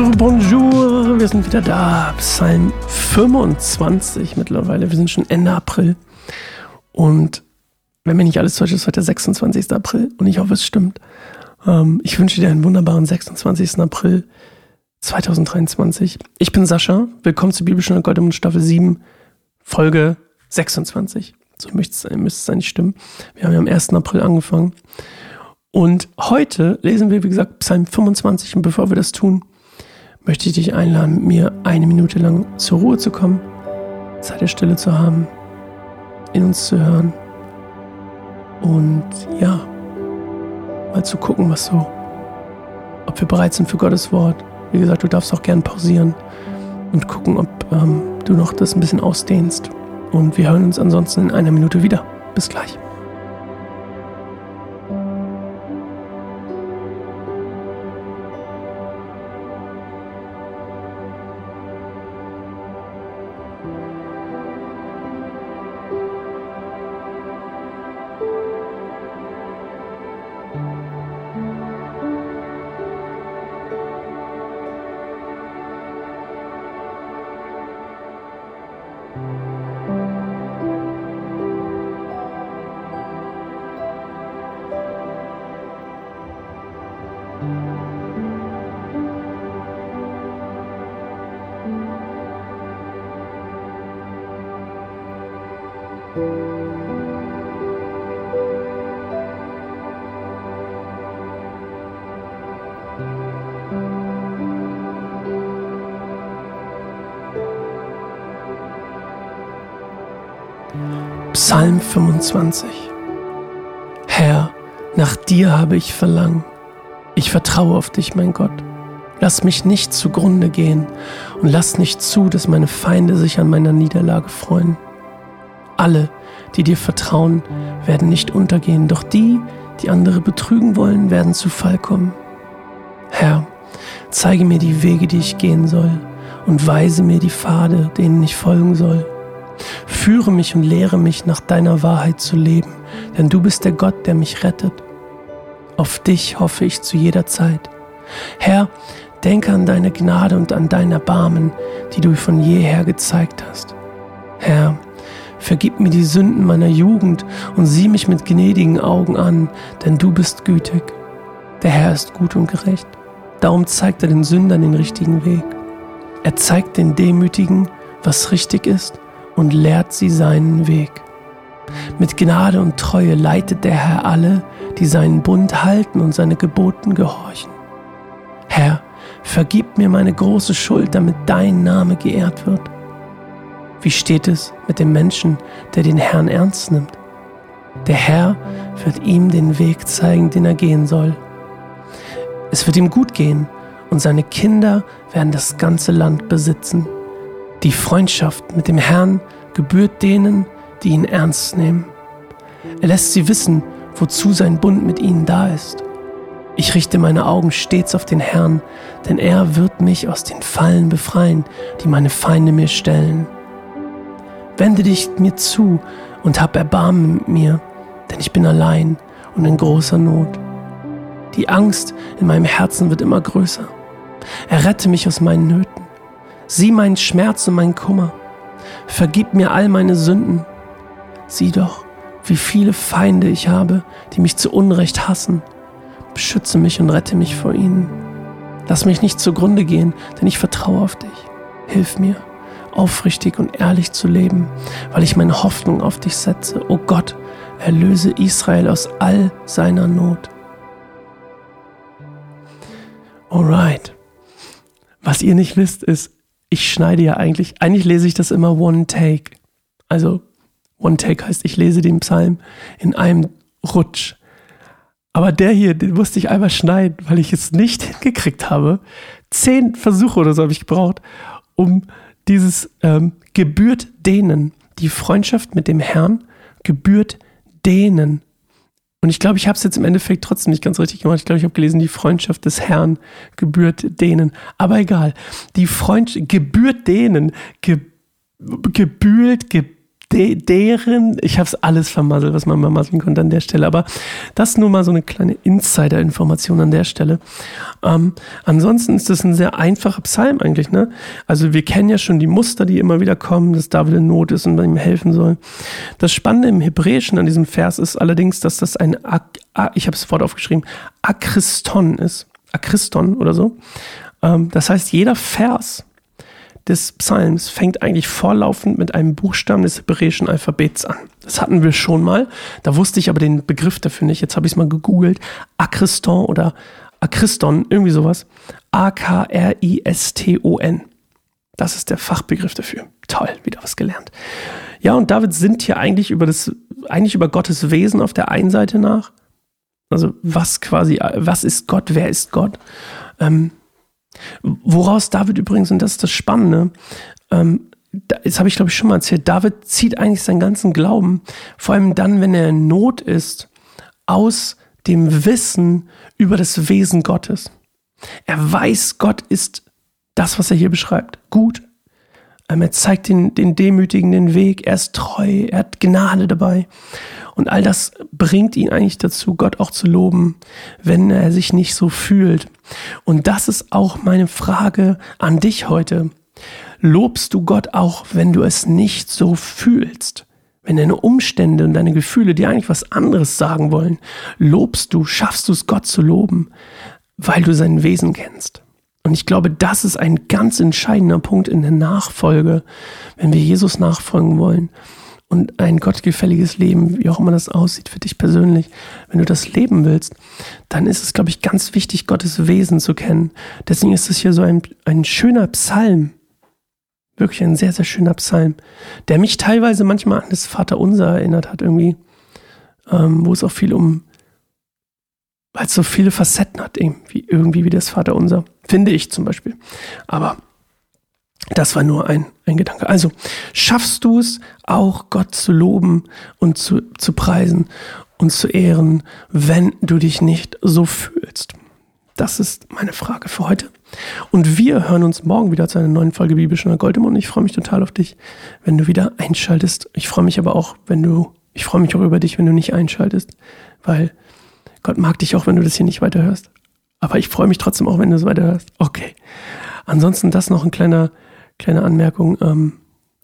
Bonjour, bonjour. Wir sind wieder da. Psalm 25 mittlerweile. Wir sind schon Ende April. Und wenn mir nicht alles täuscht, ist heute der 26. April. Und ich hoffe, es stimmt. Ähm, ich wünsche dir einen wunderbaren 26. April 2023. Ich bin Sascha. Willkommen zur Bibelstunde Goldemund Staffel 7, Folge 26. So müsste es eigentlich stimmen. Wir haben ja am 1. April angefangen. Und heute lesen wir, wie gesagt, Psalm 25. Und bevor wir das tun, möchte ich dich einladen, mit mir eine Minute lang zur Ruhe zu kommen, Zeit der Stille zu haben, in uns zu hören und ja, mal zu gucken, was so, ob wir bereit sind für Gottes Wort. Wie gesagt, du darfst auch gern pausieren und gucken, ob ähm, du noch das ein bisschen ausdehnst. Und wir hören uns ansonsten in einer Minute wieder. Bis gleich. Psalm 25 Herr, nach dir habe ich Verlangen. Ich vertraue auf dich, mein Gott. Lass mich nicht zugrunde gehen und lass nicht zu, dass meine Feinde sich an meiner Niederlage freuen. Alle, die dir vertrauen, werden nicht untergehen, doch die, die andere betrügen wollen, werden zu Fall kommen. Herr, zeige mir die Wege, die ich gehen soll, und weise mir die Pfade, denen ich folgen soll. Führe mich und lehre mich, nach deiner Wahrheit zu leben, denn du bist der Gott, der mich rettet. Auf dich hoffe ich zu jeder Zeit. Herr, denke an deine Gnade und an dein Erbarmen, die du von jeher gezeigt hast. Herr, vergib mir die Sünden meiner Jugend und sieh mich mit gnädigen Augen an, denn du bist gütig. Der Herr ist gut und gerecht. Darum zeigt er den Sündern den richtigen Weg. Er zeigt den Demütigen, was richtig ist und lehrt sie seinen Weg. Mit Gnade und Treue leitet der Herr alle, die seinen Bund halten und seine Geboten gehorchen. Herr, vergib mir meine große Schuld, damit dein Name geehrt wird. Wie steht es mit dem Menschen, der den Herrn ernst nimmt? Der Herr wird ihm den Weg zeigen, den er gehen soll. Es wird ihm gut gehen und seine Kinder werden das ganze Land besitzen. Die Freundschaft mit dem Herrn gebührt denen, die ihn ernst nehmen. Er lässt sie wissen, wozu sein Bund mit ihnen da ist. Ich richte meine Augen stets auf den Herrn, denn er wird mich aus den Fallen befreien, die meine Feinde mir stellen. Wende dich mir zu und hab Erbarmen mit mir, denn ich bin allein und in großer Not. Die Angst in meinem Herzen wird immer größer. Errette mich aus meinen Nöten. Sieh meinen Schmerz und meinen Kummer. Vergib mir all meine Sünden. Sieh doch, wie viele Feinde ich habe, die mich zu Unrecht hassen. Beschütze mich und rette mich vor ihnen. Lass mich nicht zugrunde gehen, denn ich vertraue auf dich. Hilf mir, aufrichtig und ehrlich zu leben, weil ich meine Hoffnung auf dich setze. O oh Gott, erlöse Israel aus all seiner Not. Alright. Was ihr nicht wisst, ist, ich schneide ja eigentlich, eigentlich lese ich das immer One Take. Also One Take heißt, ich lese den Psalm in einem Rutsch. Aber der hier, den musste ich einmal schneiden, weil ich es nicht hingekriegt habe. Zehn Versuche oder so habe ich gebraucht, um dieses ähm, gebührt denen, die Freundschaft mit dem Herrn gebührt denen und ich glaube, ich habe es jetzt im Endeffekt trotzdem nicht ganz richtig gemacht. Ich glaube, ich habe gelesen, die Freundschaft des Herrn gebührt denen. Aber egal. Die Freundschaft gebührt denen, ge, gebühlt, ge, de, deren, ich habe es alles vermasselt, was man mal masseln konnte an der Stelle, aber das nur mal so eine kleine Insider-Information an der Stelle. Ähm, ansonsten ist das ein sehr einfacher Psalm eigentlich, ne? Also wir kennen ja schon die Muster, die immer wieder kommen, dass David in Not ist und man ihm helfen soll. Das Spannende im Hebräischen an diesem Vers ist allerdings, dass das ein, ich habe es sofort aufgeschrieben, Akriston ist. Akriston oder so. Ähm, das heißt, jeder Vers des Psalms fängt eigentlich vorlaufend mit einem Buchstaben des hebräischen Alphabets an. Das hatten wir schon mal. Da wusste ich aber den Begriff dafür nicht. Jetzt habe ich es mal gegoogelt. Akriston oder Akriston, irgendwie sowas. A-K-R-I-S-T-O-N. Das ist der Fachbegriff dafür. Toll, wieder was gelernt. Ja, und David sinnt hier eigentlich über das, eigentlich über Gottes Wesen auf der einen Seite nach. Also was quasi, was ist Gott, wer ist Gott? Ähm, Woraus David übrigens, und das ist das Spannende, ähm, das habe ich glaube ich schon mal erzählt, David zieht eigentlich seinen ganzen Glauben, vor allem dann, wenn er in Not ist, aus dem Wissen über das Wesen Gottes. Er weiß, Gott ist das, was er hier beschreibt, gut. Ähm, er zeigt den, den Demütigen den Weg, er ist treu, er hat Gnade dabei. Und all das bringt ihn eigentlich dazu, Gott auch zu loben, wenn er sich nicht so fühlt. Und das ist auch meine Frage an dich heute. Lobst du Gott auch, wenn du es nicht so fühlst? Wenn deine Umstände und deine Gefühle dir eigentlich was anderes sagen wollen, lobst du, schaffst du es Gott zu loben, weil du sein Wesen kennst. Und ich glaube, das ist ein ganz entscheidender Punkt in der Nachfolge, wenn wir Jesus nachfolgen wollen und ein gottgefälliges Leben, wie auch immer das aussieht für dich persönlich, wenn du das leben willst, dann ist es, glaube ich, ganz wichtig, Gottes Wesen zu kennen. Deswegen ist es hier so ein, ein schöner Psalm, wirklich ein sehr, sehr schöner Psalm, der mich teilweise manchmal an das Vaterunser erinnert hat, irgendwie, ähm, wo es auch viel um, weil es so viele Facetten hat, irgendwie, irgendwie wie das Vaterunser, finde ich zum Beispiel. Aber das war nur ein, ein Gedanke. Also schaffst du es auch, Gott zu loben und zu, zu preisen und zu ehren, wenn du dich nicht so fühlst? Das ist meine Frage für heute. Und wir hören uns morgen wieder zu einer neuen Folge Bibelstunde Goldemund. Ich freue mich total auf dich, wenn du wieder einschaltest. Ich freue mich aber auch, wenn du, ich freue mich auch über dich, wenn du nicht einschaltest, weil Gott mag dich auch, wenn du das hier nicht weiterhörst. Aber ich freue mich trotzdem auch, wenn du es weiterhörst. Okay. Ansonsten das noch ein kleiner kleine Anmerkung. Ähm,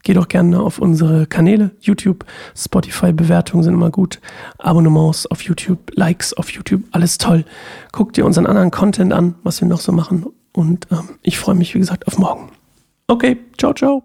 geh doch gerne auf unsere Kanäle, YouTube, Spotify, Bewertungen sind immer gut. Abonnements auf YouTube, Likes auf YouTube, alles toll. Guck dir unseren anderen Content an, was wir noch so machen. Und ähm, ich freue mich, wie gesagt, auf morgen. Okay, ciao, ciao.